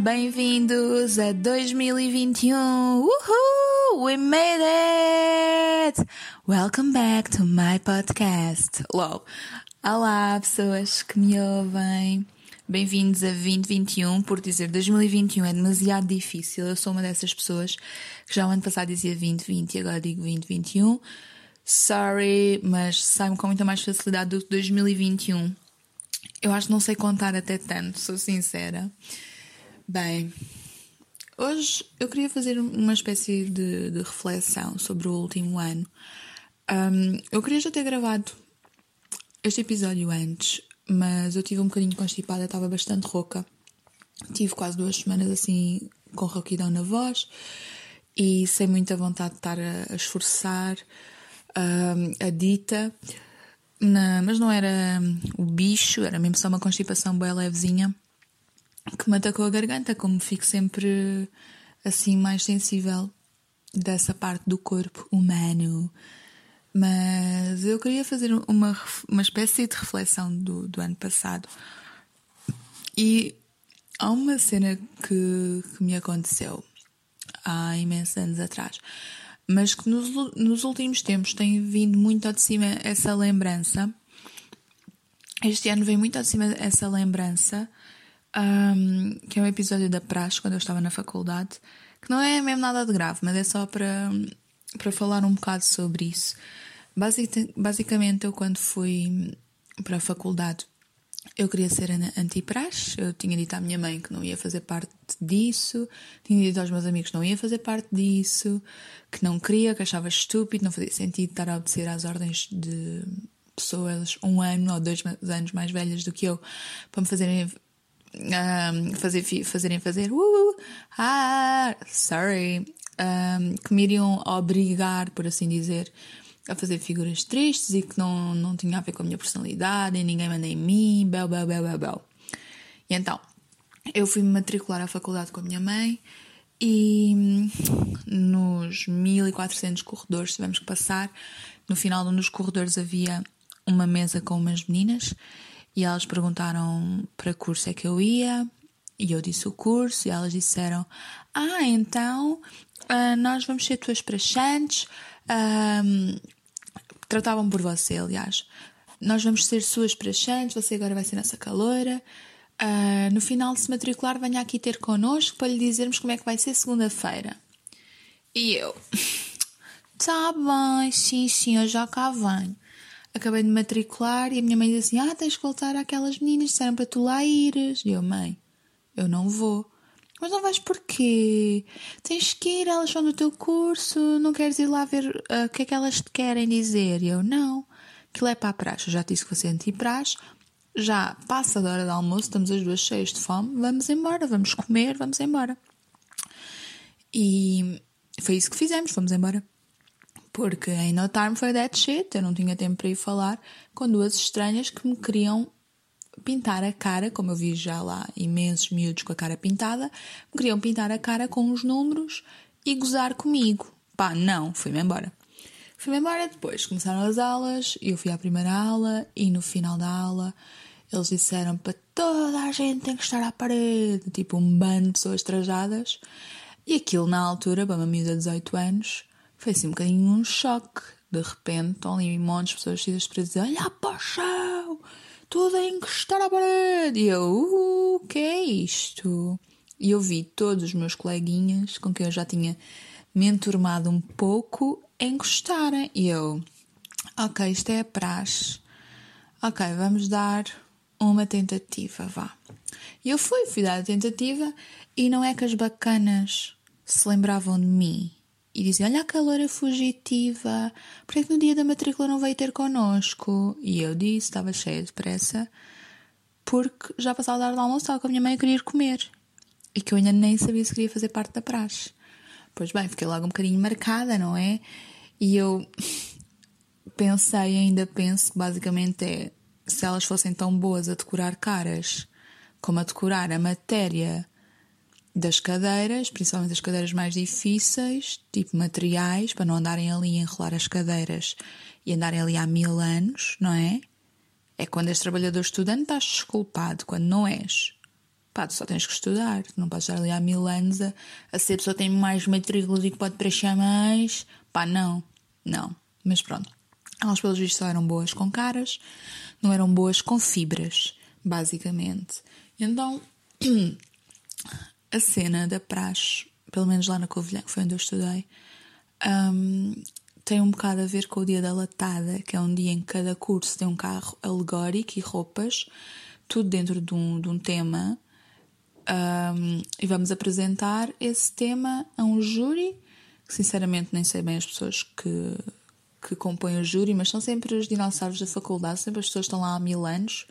bem-vindos a 2021. Uhul! We made it! Welcome back to my podcast. LOL. Olá, pessoas que me ouvem. Bem-vindos a 2021. Por dizer 2021 é demasiado difícil. Eu sou uma dessas pessoas que já o ano passado dizia 2020 e agora digo 2021. Sorry, mas sai-me com muita mais facilidade do que 2021. Eu acho que não sei contar até tanto, sou sincera. Bem, hoje eu queria fazer uma espécie de, de reflexão sobre o último ano. Um, eu queria já ter gravado este episódio antes, mas eu tive um bocadinho constipada, estava bastante rouca. Tive quase duas semanas assim com rouquidão na voz e sem muita vontade de estar a, a esforçar um, a dita. Na, mas não era o bicho, era mesmo só uma constipação bem levezinha que me atacou a garganta, como fico sempre assim mais sensível dessa parte do corpo humano. Mas eu queria fazer uma, uma espécie de reflexão do, do ano passado. E há uma cena que, que me aconteceu há imensos anos atrás mas que nos, nos últimos tempos tem vindo muito ao de cima essa lembrança. Este ano vem muito ao de cima essa lembrança, um, que é um episódio da praxe, quando eu estava na faculdade, que não é mesmo nada de grave, mas é só para, para falar um bocado sobre isso. Basic, basicamente, eu quando fui para a faculdade eu queria ser anti-praxe, eu tinha dito à minha mãe que não ia fazer parte disso, tinha dito aos meus amigos que não ia fazer parte disso, que não queria, que achava estúpido, não fazia sentido estar a obedecer às ordens de pessoas um ano ou dois anos mais velhas do que eu para me fazerem um, fazer, fazerem fazer uh, ah, sorry um, que me iriam obrigar, por assim dizer, a fazer figuras tristes e que não, não tinha a ver com a minha personalidade e ninguém manda em mim, bel, bel, bel, bel, bel. E então, eu fui me matricular à faculdade com a minha mãe e nos 1400 corredores tivemos que passar. No final de um dos corredores havia uma mesa com umas meninas e elas perguntaram para curso é que eu ia e eu disse o curso e elas disseram: Ah, então uh, nós vamos ser tuas praxantes. Um, tratavam por você, aliás. Nós vamos ser suas praxantes, você agora vai ser nossa caloura. Uh, no final de se matricular, venha aqui ter connosco para lhe dizermos como é que vai ser segunda-feira. E eu, tá bem, sim, sim, eu já cá venho. Acabei de matricular e a minha mãe disse assim: Ah, tens que voltar àquelas meninas, disseram para tu lá ires. E eu, mãe, eu não vou. Mas não vais porquê? Tens que ir, elas são do teu curso, não queres ir lá ver uh, o que é que elas te querem dizer? E eu, não. Aquilo é para a praxe. Eu já disse que você é anti-praxe. Já passa da hora do almoço, estamos as duas cheias de fome, vamos embora, vamos comer, vamos embora. E foi isso que fizemos, fomos embora. Porque em no time foi that shit, eu não tinha tempo para ir falar com duas estranhas que me queriam pintar a cara, como eu vi já lá imensos miúdos com a cara pintada, me queriam pintar a cara com os números e gozar comigo. Pá, não, fui-me embora. Fui-me embora depois, começaram as aulas, eu fui à primeira aula e no final da aula eles disseram para toda a gente tem que estar à parede, tipo um bando de pessoas trajadas. E aquilo na altura, para uma miúda de 18 anos, foi assim um bocadinho um choque. De repente, estão ali um monte de pessoas vestidas para dizer: Olha para o chão! tudo a encostar à parede. E eu, uh, o que é isto? E eu vi todos os meus coleguinhas com quem eu já tinha me enturmado um pouco encostarem. E eu, ok, isto é a praxe. Ok, vamos dar uma tentativa, vá. E eu fui, fui dar a tentativa e não é que as bacanas se lembravam de mim e dizia: Olha a loira fugitiva, por que no dia da matrícula não veio ter connosco? E eu disse: estava cheia de pressa, porque já passava a hora do almoço, estava com a minha mãe a querer ir comer e que eu ainda nem sabia se queria fazer parte da praxe. Pois bem, fiquei logo um bocadinho marcada, não é? E eu pensei, ainda penso que basicamente é se elas fossem tão boas a decorar caras como a decorar a matéria das cadeiras, principalmente as cadeiras mais difíceis, tipo materiais, para não andarem ali a enrolar as cadeiras e andarem ali há mil anos, não é? É quando és trabalhador estudante estás desculpado, quando não és. pá, tu só tens que estudar, não podes estar ali há mil anos a, a ser pessoa que tem mais matrículas e que pode preencher mais. Pá, não, não. Mas pronto. Elas, pelos vistos, só eram boas com caras, não eram boas com fibras, basicamente. Então, a cena da praxe, pelo menos lá na Covilhã, que foi onde eu estudei, um, tem um bocado a ver com o dia da latada, que é um dia em que cada curso tem um carro alegórico e roupas, tudo dentro de um, de um tema. Um, e vamos apresentar esse tema a um júri, que sinceramente nem sei bem as pessoas que, que compõem o júri, mas são sempre os dinossauros da faculdade, sempre as pessoas que estão lá há mil anos,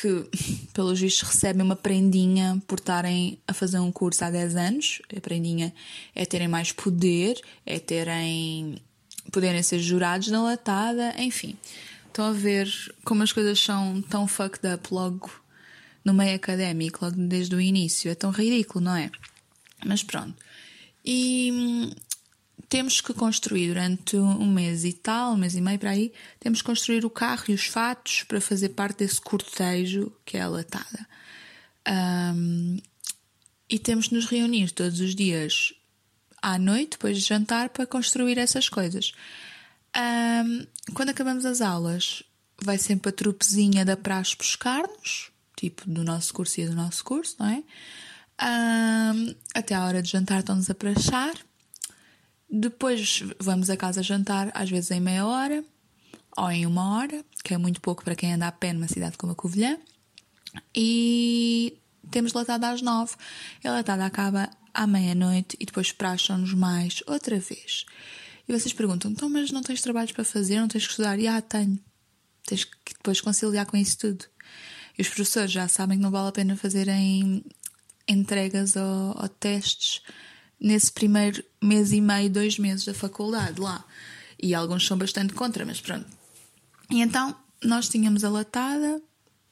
que, pelos vistos, recebem uma prendinha por estarem a fazer um curso há 10 anos. A prendinha é terem mais poder, é terem poderem ser jurados na latada, enfim. Estão a ver como as coisas são tão fucked up logo no meio académico, logo desde o início. É tão ridículo, não é? Mas pronto. E temos que construir durante um mês e tal, um mês e meio para aí, temos que construir o carro e os fatos para fazer parte desse cortejo que é a latada. Um, e temos de nos reunir todos os dias à noite, depois de jantar, para construir essas coisas. Um, quando acabamos as aulas, vai sempre a trupezinha da praxe buscar-nos, tipo do nosso curso e do nosso curso, não é? Um, até à hora de jantar estão-nos a praxar. Depois vamos a casa jantar, às vezes em meia hora ou em uma hora, que é muito pouco para quem anda a pé numa cidade como a Covilhã. E temos latada às nove. A latada acaba à meia-noite e depois praxam-nos mais outra vez. E vocês perguntam, então, mas não tens trabalhos para fazer, não tens que estudar? E ah, tenho. Tens que depois conciliar com isso tudo. E os professores já sabem que não vale a pena fazerem entregas ou, ou testes nesse primeiro mês e meio, dois meses da faculdade lá. E alguns são bastante contra, mas pronto. E então nós tínhamos a latada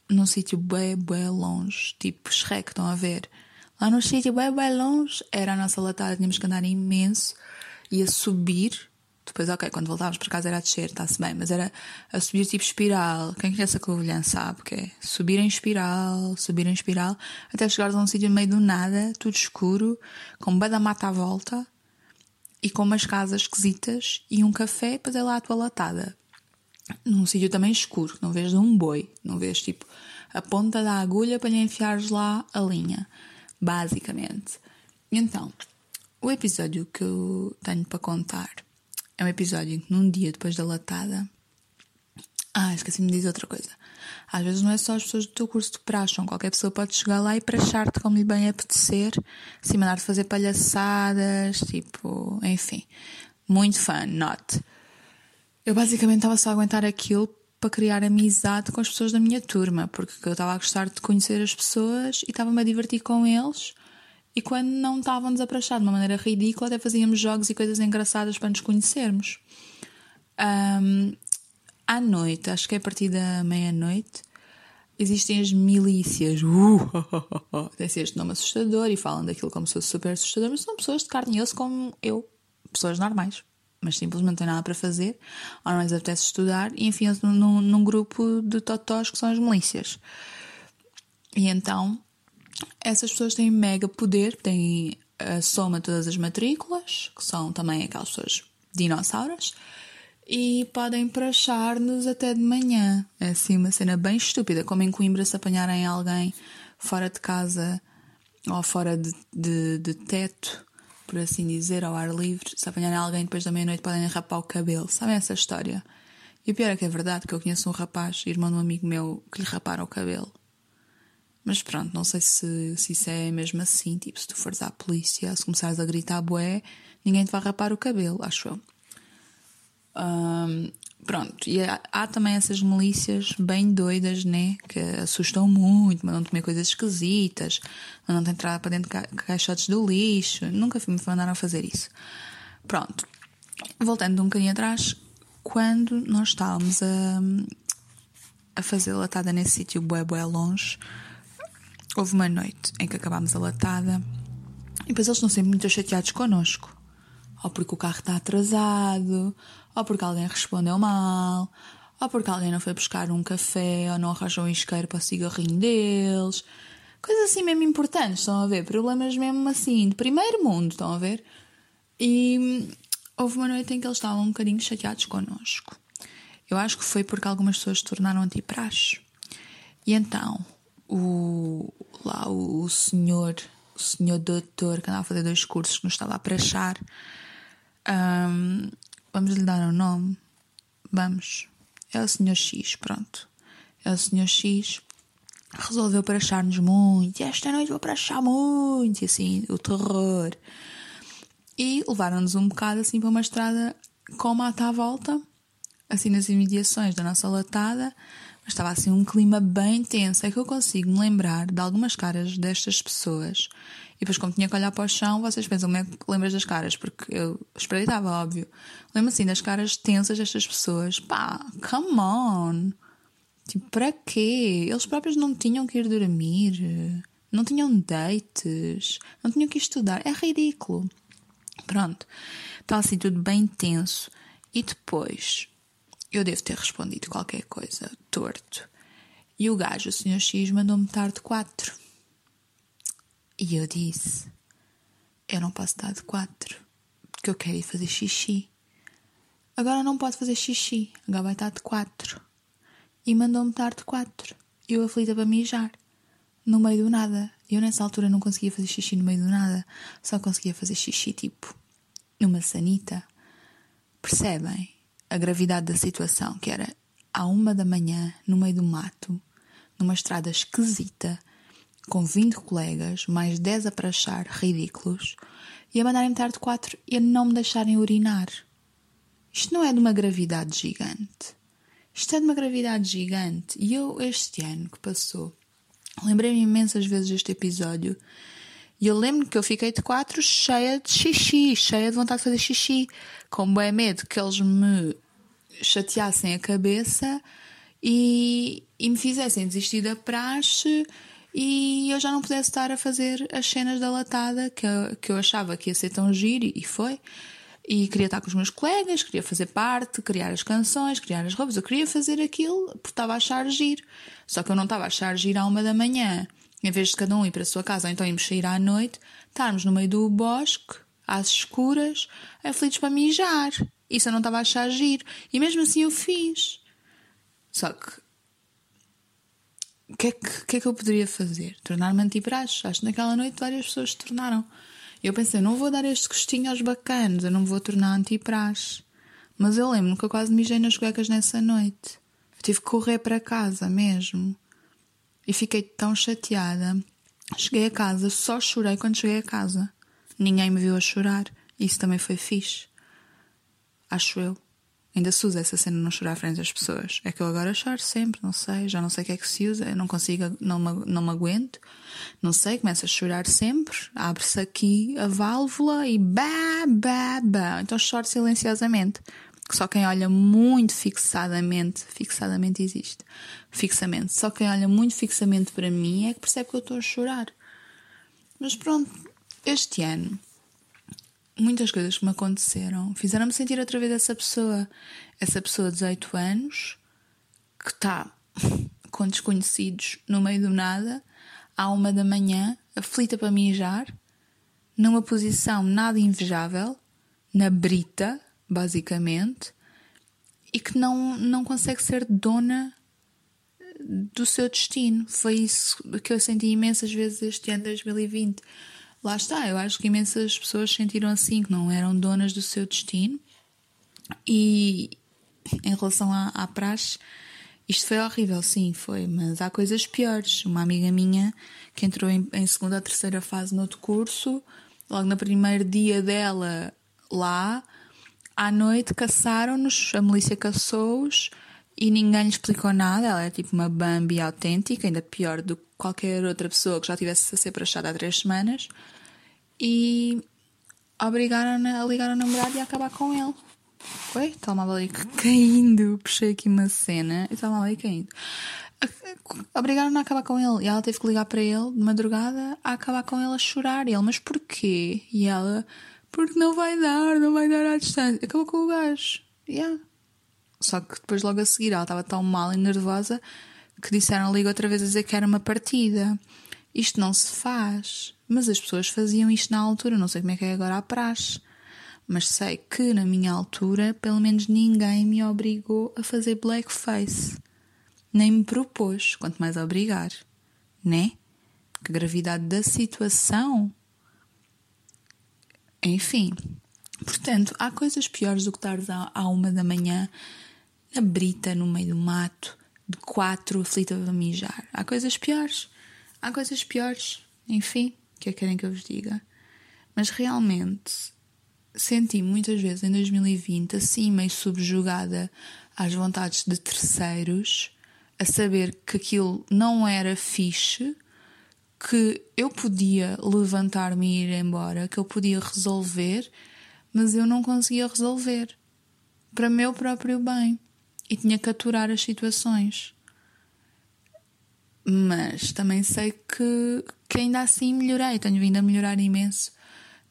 num sítio bem, bem longe, tipo Shrek, estão a ver? Lá no sítio bem, bem longe, era a nossa latada, tínhamos que andar imenso e a subir. Depois, ok, quando voltávamos para casa era a descer, está-se bem, mas era a subir tipo espiral. Quem conhece a Covilhã sabe que é subir em espiral, subir em espiral, até chegares a um sítio no meio do nada, tudo escuro, com bada mata à volta e com umas casas esquisitas e um café, depois é lá a tua latada. Num sítio também escuro, não vês de um boi, não vês tipo a ponta da agulha para lhe enfiares lá a linha basicamente. Então, o episódio que eu tenho para contar é um episódio em que num dia depois da latada. Ah, esqueci-me de dizer outra coisa. Às vezes não é só as pessoas do teu curso de praxam, qualquer pessoa pode chegar lá e prachar-te como lhe bem apetecer, assim mandar-te fazer palhaçadas, tipo, enfim. Muito fã, not. Eu basicamente estava só a aguentar aquilo para criar amizade com as pessoas da minha turma, porque eu estava a gostar de conhecer as pessoas e estava-me a divertir com eles. E quando não estavam-nos a prachar de uma maneira ridícula, até fazíamos jogos e coisas engraçadas para nos conhecermos. Um, à noite, acho que é a partir da meia-noite, existem as milícias. Uh, tem este nome assustador e falam daquilo como se fosse super assustador, mas são pessoas de carne e osso como eu, pessoas normais mas simplesmente não tem nada para fazer, ou não lhes apetece estudar, e enfim num, num grupo de totós que são as milícias. E então, essas pessoas têm mega poder, têm a soma de todas as matrículas, que são também aquelas pessoas dinossauras, e podem prachar-nos até de manhã. É assim uma cena bem estúpida, como em Coimbra se apanharem alguém fora de casa ou fora de, de, de teto por assim dizer, ao ar livre. Se apanharem alguém depois da meia-noite podem rapar o cabelo. Sabem essa história? E o pior é que é verdade, que eu conheço um rapaz, irmão de um amigo meu, que lhe raparam o cabelo. Mas pronto, não sei se, se isso é mesmo assim. Tipo, se tu fores à polícia, se começares a gritar bué, ninguém te vai rapar o cabelo, acho eu. Um, Pronto, e há, há, também essas milícias bem doidas, né? Que assustam muito, mandam comer coisas esquisitas, mandam entrar para dentro de ca caixotes do lixo. Nunca me mandaram fazer isso. Pronto, voltando um bocadinho atrás, quando nós estávamos a, a fazer latada nesse sítio bué bué longe, houve uma noite em que acabámos a latada e depois eles estão sempre muito chateados connosco. Ou porque o carro está atrasado, ou porque alguém respondeu mal, ou porque alguém não foi buscar um café, ou não arranjou um isqueiro para o cigarrinho deles. Coisas assim mesmo importantes, estão a ver? Problemas mesmo assim, de primeiro mundo, estão a ver? E houve uma noite em que eles estavam um bocadinho chateados connosco. Eu acho que foi porque algumas pessoas se tornaram antipraxe. E então, o, lá o, o senhor, o senhor doutor que andava a fazer dois cursos que nos estava a praxar, um, vamos lhe dar um nome? Vamos. É o senhor X, pronto. É o senhor X resolveu prachar-nos muito. Esta noite vou prachar muito. E assim, o terror. E levaram-nos um bocado assim para uma estrada com mata à volta, assim nas imediações da nossa latada. Mas estava assim um clima bem tenso. É que eu consigo me lembrar de algumas caras destas pessoas. E depois, como tinha que olhar para o chão, vocês pensam como é que lembras das caras? Porque eu espreitava, óbvio. Lembro assim das caras tensas destas pessoas. Pá, come on! Tipo, para quê? Eles próprios não tinham que ir dormir, não tinham dates, não tinham que estudar. É ridículo. Pronto, está assim tudo bem tenso. E depois, eu devo ter respondido qualquer coisa torto. E o gajo, o Sr. X, mandou-me tarde quatro. E eu disse: Eu não posso estar de quatro, porque eu quero ir fazer xixi. Agora não pode fazer xixi, agora vai estar de quatro e mandou-me tarde quatro. Eu aflita para mijar. No meio do nada. Eu nessa altura não conseguia fazer xixi no meio do nada. Só conseguia fazer xixi tipo numa sanita. Percebem a gravidade da situação? Que era à uma da manhã, no meio do mato, numa estrada esquisita, com 20 colegas, mais 10 a prachar, ridículos, e a mandarem-me tarde quatro e a não me deixarem urinar. Isto não é de uma gravidade gigante. Isto é de uma gravidade gigante. E eu, este ano que passou, lembrei-me imensas vezes deste episódio. E eu lembro que eu fiquei de quatro cheia de xixi, cheia de vontade de fazer xixi, com bem medo que eles me chateassem a cabeça e, e me fizessem desistir da praxe e eu já não pudesse estar a fazer as cenas da latada que eu, que eu achava que ia ser tão giro e foi. E queria estar com os meus colegas, queria fazer parte, criar as canções, criar as roupas. Eu queria fazer aquilo porque estava a achar giro. Só que eu não estava a achar giro à uma da manhã. Em vez de cada um ir para a sua casa ou então irmos sair à noite, estarmos no meio do bosque, às escuras, aflitos para mijar. Isso eu não estava a achar giro. E mesmo assim eu fiz. Só que. O que, é que, que, é que eu poderia fazer? Tornar-me antipraxe. Acho que naquela noite várias pessoas se tornaram. Eu pensei, não vou dar este gostinho aos bacanos, eu não me vou tornar antipraz. Mas eu lembro que eu quase mijei nas cuecas nessa noite. Eu tive que correr para casa mesmo. E fiquei tão chateada. Cheguei a casa, só chorei quando cheguei a casa. Ninguém me viu a chorar. Isso também foi fixe. Acho eu. Ainda se usa essa cena de não chorar à frente das pessoas. É que eu agora choro sempre, não sei, já não sei o que é que se usa, eu não consigo, não me, não me aguento, não sei, começo a chorar sempre, abre-se aqui a válvula e bá, bá, bá. Então choro silenciosamente. Só quem olha muito fixadamente, fixadamente existe, fixamente, só quem olha muito fixamente para mim é que percebe que eu estou a chorar. Mas pronto, este ano muitas coisas que me aconteceram fizeram-me sentir outra vez essa pessoa. Essa pessoa de 18 anos que está com desconhecidos no meio do nada, à uma da manhã, aflita para mijar, numa posição nada invejável, na brita, basicamente, e que não, não consegue ser dona do seu destino. Foi isso que eu senti imensas vezes este ano de 2020 lá está, eu acho que imensas pessoas sentiram assim, que não eram donas do seu destino. E em relação à, à praxe, isto foi horrível, sim, foi, mas há coisas piores. Uma amiga minha que entrou em, em segunda ou terceira fase no outro curso, logo no primeiro dia dela lá, à noite caçaram-nos, a milícia caçou-os e ninguém lhe explicou nada. Ela é tipo uma Bambi autêntica, ainda pior do que qualquer outra pessoa que já tivesse a ser prachada há três semanas e obrigaram a ligar ao namorado e a acabar com ele. Oi? Estava ali caindo. Puxei aqui uma cena e estava ali caindo. Obrigaram-na a acabar com ele. E ela teve que ligar para ele de madrugada a acabar com ele a chorar. E ele, mas porquê? E ela, porque não vai dar, não vai dar à distância. Acabou com o gajo. Yeah. Só que depois, logo a seguir, ela estava tão mal e nervosa que disseram liga outra vez a dizer que era uma partida. Isto não se faz. Mas as pessoas faziam isto na altura, não sei como é que é agora a praxe. Mas sei que na minha altura, pelo menos ninguém me obrigou a fazer blackface. Nem me propôs, quanto mais obrigar. Né? Que gravidade da situação. Enfim. Portanto, há coisas piores do que estares à uma da manhã na brita, no meio do mato, de quatro aflita a mijar. Há coisas piores. Há coisas piores. Enfim, que é que querem que eu vos diga? Mas realmente senti muitas vezes em 2020 assim meio subjugada às vontades de terceiros, a saber que aquilo não era fixe, que eu podia levantar-me e ir embora, que eu podia resolver, mas eu não conseguia resolver para meu próprio bem e tinha que aturar as situações. Mas também sei que, que ainda assim melhorei, tenho vindo a melhorar imenso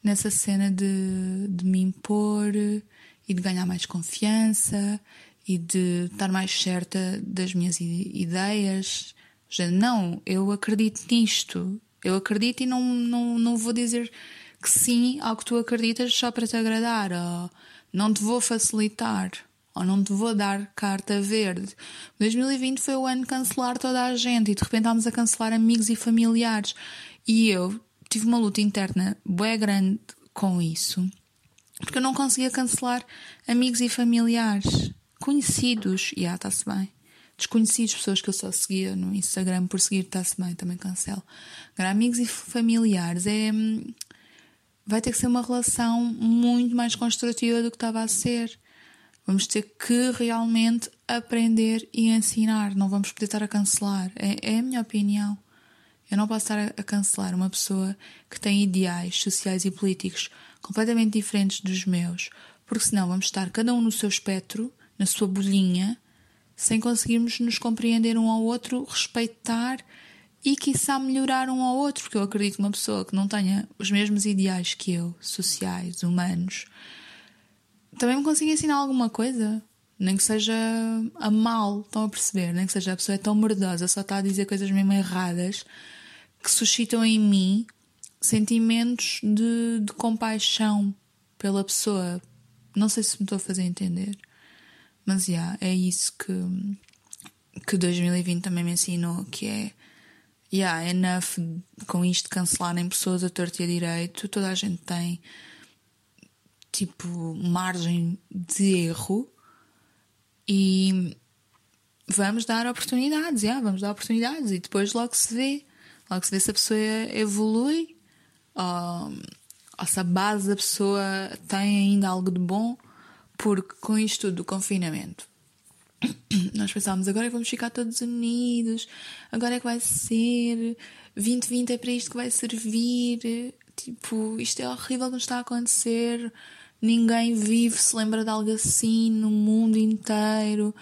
nessa cena de, de me impor e de ganhar mais confiança e de estar mais certa das minhas ideias. Não, eu acredito nisto. Eu acredito e não, não, não vou dizer que sim ao que tu acreditas só para te agradar. Ou não te vou facilitar. Ou não te vou dar carta verde. 2020 foi o ano de cancelar toda a gente e de repente estávamos a cancelar amigos e familiares. E eu tive uma luta interna bem grande com isso, porque eu não conseguia cancelar amigos e familiares, conhecidos, e ah, está-se bem. Desconhecidos, pessoas que eu só seguia no Instagram por seguir, está-se bem, também cancelo. Agora, amigos e familiares é. Vai ter que ser uma relação muito mais construtiva do que estava a ser. Vamos ter que realmente aprender e ensinar. Não vamos poder estar a cancelar. É, é a minha opinião. Eu não posso estar a cancelar uma pessoa que tem ideais sociais e políticos completamente diferentes dos meus, porque senão vamos estar cada um no seu espectro, na sua bolinha, sem conseguirmos nos compreender um ao outro, respeitar e, quiçá, melhorar um ao outro, porque eu acredito que uma pessoa que não tenha os mesmos ideais que eu, sociais, humanos, também me consiga ensinar alguma coisa. Nem que seja a mal, estão a perceber? Nem que seja a pessoa é tão mordosa, só está a dizer coisas mesmo erradas que suscitam em mim sentimentos de, de compaixão pela pessoa. Não sei se me estou a fazer entender, mas yeah, é isso que, que 2020 também me ensinou: que é yeah, enough com isto cancelarem pessoas a torto e a direito. Toda a gente tem tipo margem de erro e vamos dar oportunidades, yeah, vamos dar oportunidades e depois logo se vê. Logo se vê se a pessoa evolui ou, ou se a base da pessoa tem ainda algo de bom, porque com isto tudo do confinamento nós pensávamos agora vamos ficar todos unidos, agora é que vai ser, 2020 é para isto que vai servir, tipo, isto é horrível que nos está a acontecer, ninguém vive, se lembra de algo assim no mundo inteiro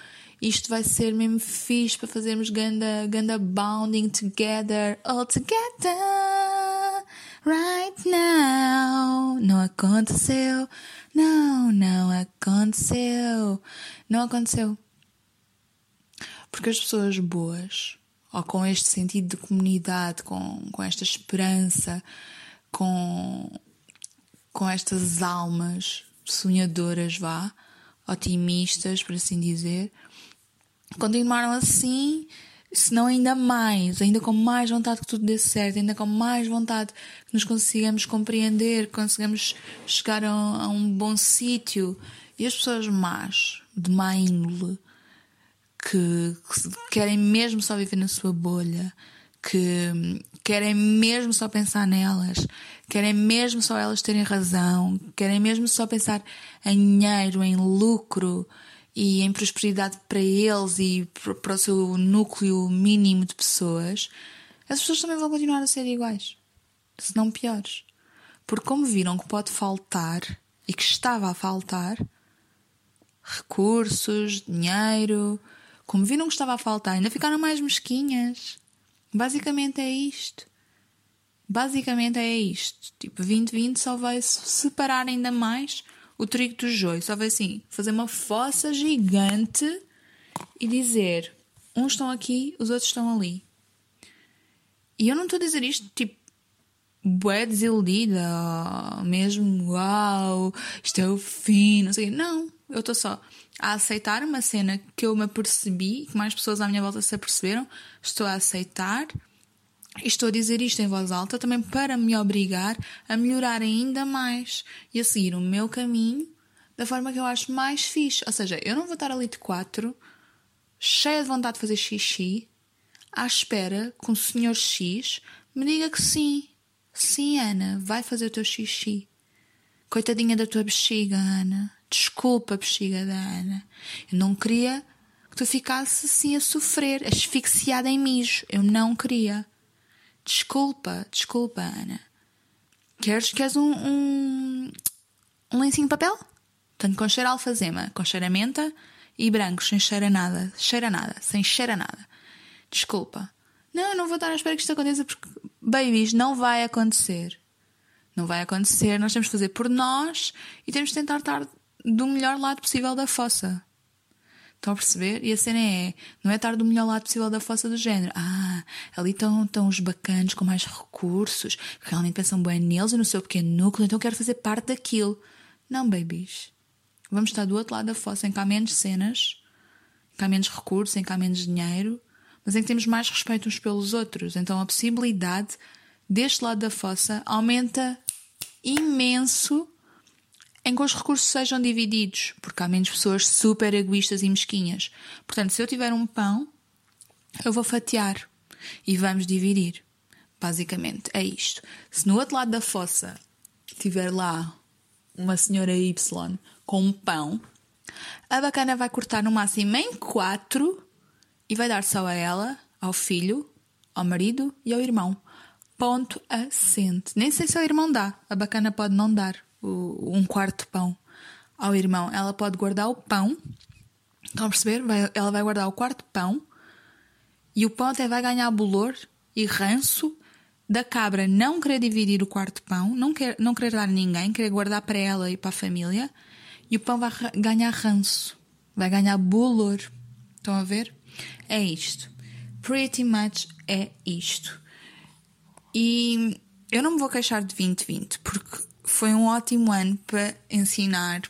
isto vai ser mesmo fixe para fazermos ganda, ganda bounding together, all together, right now. Não aconteceu, não, não aconteceu, não aconteceu. Porque as pessoas boas, ou com este sentido de comunidade, com, com esta esperança, com, com estas almas sonhadoras, vá, otimistas, por assim dizer, continuaram assim, se não ainda mais, ainda com mais vontade que tudo dê certo, ainda com mais vontade que nos consigamos compreender, que consigamos chegar a, a um bom sítio. E as pessoas más, de má índole, que, que querem mesmo só viver na sua bolha, que querem mesmo só pensar nelas, querem mesmo só elas terem razão, querem mesmo só pensar em dinheiro, em lucro, e em prosperidade para eles e para o seu núcleo mínimo de pessoas, as pessoas também vão continuar a ser iguais, se não piores. Porque, como viram que pode faltar e que estava a faltar recursos, dinheiro, como viram que estava a faltar, ainda ficaram mais mesquinhas. Basicamente é isto. Basicamente é isto. Tipo, 2020 só vai separar ainda mais o trigo do joio. Só vai assim, fazer uma fossa gigante e dizer: uns estão aqui, os outros estão ali. E eu não estou a dizer isto tipo bué desiludida, mesmo uau, isto é o fim, não sei. Não, eu estou só a aceitar uma cena que eu me apercebi, que mais pessoas à minha volta se aperceberam, estou a aceitar e estou a dizer isto em voz alta também para me obrigar a melhorar ainda mais e a seguir o meu caminho da forma que eu acho mais fixe. Ou seja, eu não vou estar ali de quatro, cheia de vontade de fazer xixi, à espera que o senhor X me diga que sim. Sim, Ana, vai fazer o teu xixi. Coitadinha da tua bexiga, Ana. Desculpa, bexiga da Ana. Eu não queria que tu ficasses assim a sofrer, asfixiada em mijo. Eu não queria. Desculpa, desculpa, Ana. Queres, queres um, um, um lencinho de papel? Tanto com cheiro alfazema, com cheiro a menta e branco, sem cheiro a nada, cheira a nada, sem cheiro a nada. Desculpa. Não, não vou estar à espera que isto aconteça porque, babies, não vai acontecer. Não vai acontecer, nós temos de fazer por nós e temos de tentar estar do melhor lado possível da fossa. Estão a perceber? E a cena é, não é estar do melhor lado possível da fossa do género. Ah, ali estão, estão os bacanos com mais recursos, que realmente pensam bem neles e no seu pequeno núcleo, então quero fazer parte daquilo. Não, babies. Vamos estar do outro lado da fossa, em que há menos cenas, em que há menos recursos, em que há menos dinheiro, mas em que temos mais respeito uns pelos outros. Então a possibilidade deste lado da fossa aumenta imenso em que os recursos sejam divididos, porque há menos pessoas super egoístas e mesquinhas. Portanto, se eu tiver um pão, eu vou fatiar e vamos dividir. Basicamente, é isto. Se no outro lado da fossa tiver lá uma senhora Y com um pão, a bacana vai cortar no máximo em quatro e vai dar só a ela, ao filho, ao marido e ao irmão. Ponto assente. Nem sei se o irmão dá. A bacana pode não dar o, um quarto pão ao irmão. Ela pode guardar o pão. Estão a perceber? Vai, ela vai guardar o quarto pão e o pão até vai ganhar bolor e ranço da cabra não querer dividir o quarto pão, não, quer, não querer dar a ninguém, querer guardar para ela e para a família. E o pão vai ganhar ranço, vai ganhar bolor. Estão a ver? É isto. Pretty much é isto. E eu não me vou queixar de 2020, porque foi um ótimo ano para ensinar,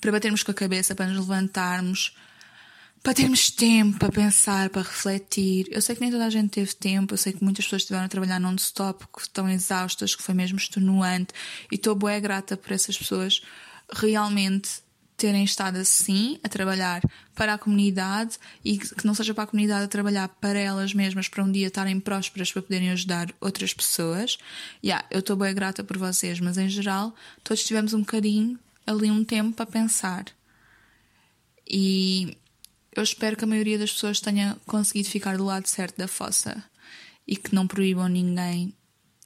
para batermos com a cabeça, para nos levantarmos, para termos tempo para pensar, para refletir. Eu sei que nem toda a gente teve tempo, eu sei que muitas pessoas estiveram a trabalhar non-stop, que estão exaustas, que foi mesmo extenuante, e estou boa grata por essas pessoas realmente terem estado assim a trabalhar para a comunidade e que não seja para a comunidade a trabalhar para elas mesmas para um dia estarem prósperas para poderem ajudar outras pessoas. Yeah, eu estou bem grata por vocês, mas em geral todos tivemos um bocadinho ali um tempo para pensar. E eu espero que a maioria das pessoas tenha conseguido ficar do lado certo da fossa e que não proíbam ninguém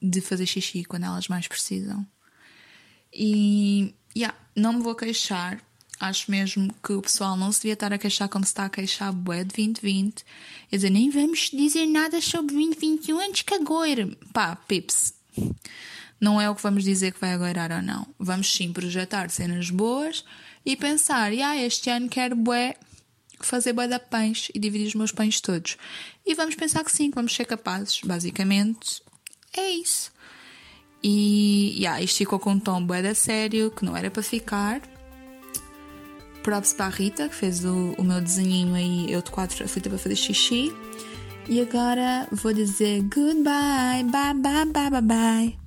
de fazer xixi quando elas mais precisam. E yeah, não me vou queixar Acho mesmo que o pessoal não se devia estar a queixar como se está a queixar bué de 2020. Quer dizer, nem vamos dizer nada sobre 2021 antes que agora. Pá, pips. Não é o que vamos dizer que vai agora ou não. Vamos sim projetar cenas boas e pensar, ah, este ano quero bué fazer bué da pães e dividir os meus pães todos. E vamos pensar que sim, que vamos ser capazes. Basicamente, é isso. E, yeah, isto ficou com um tom bué da sério, que não era para ficar props para a Rita, que fez o, o meu desenhinho aí, eu de quatro aflita para fazer xixi. E agora vou dizer goodbye, bye, bye, bye, bye, bye.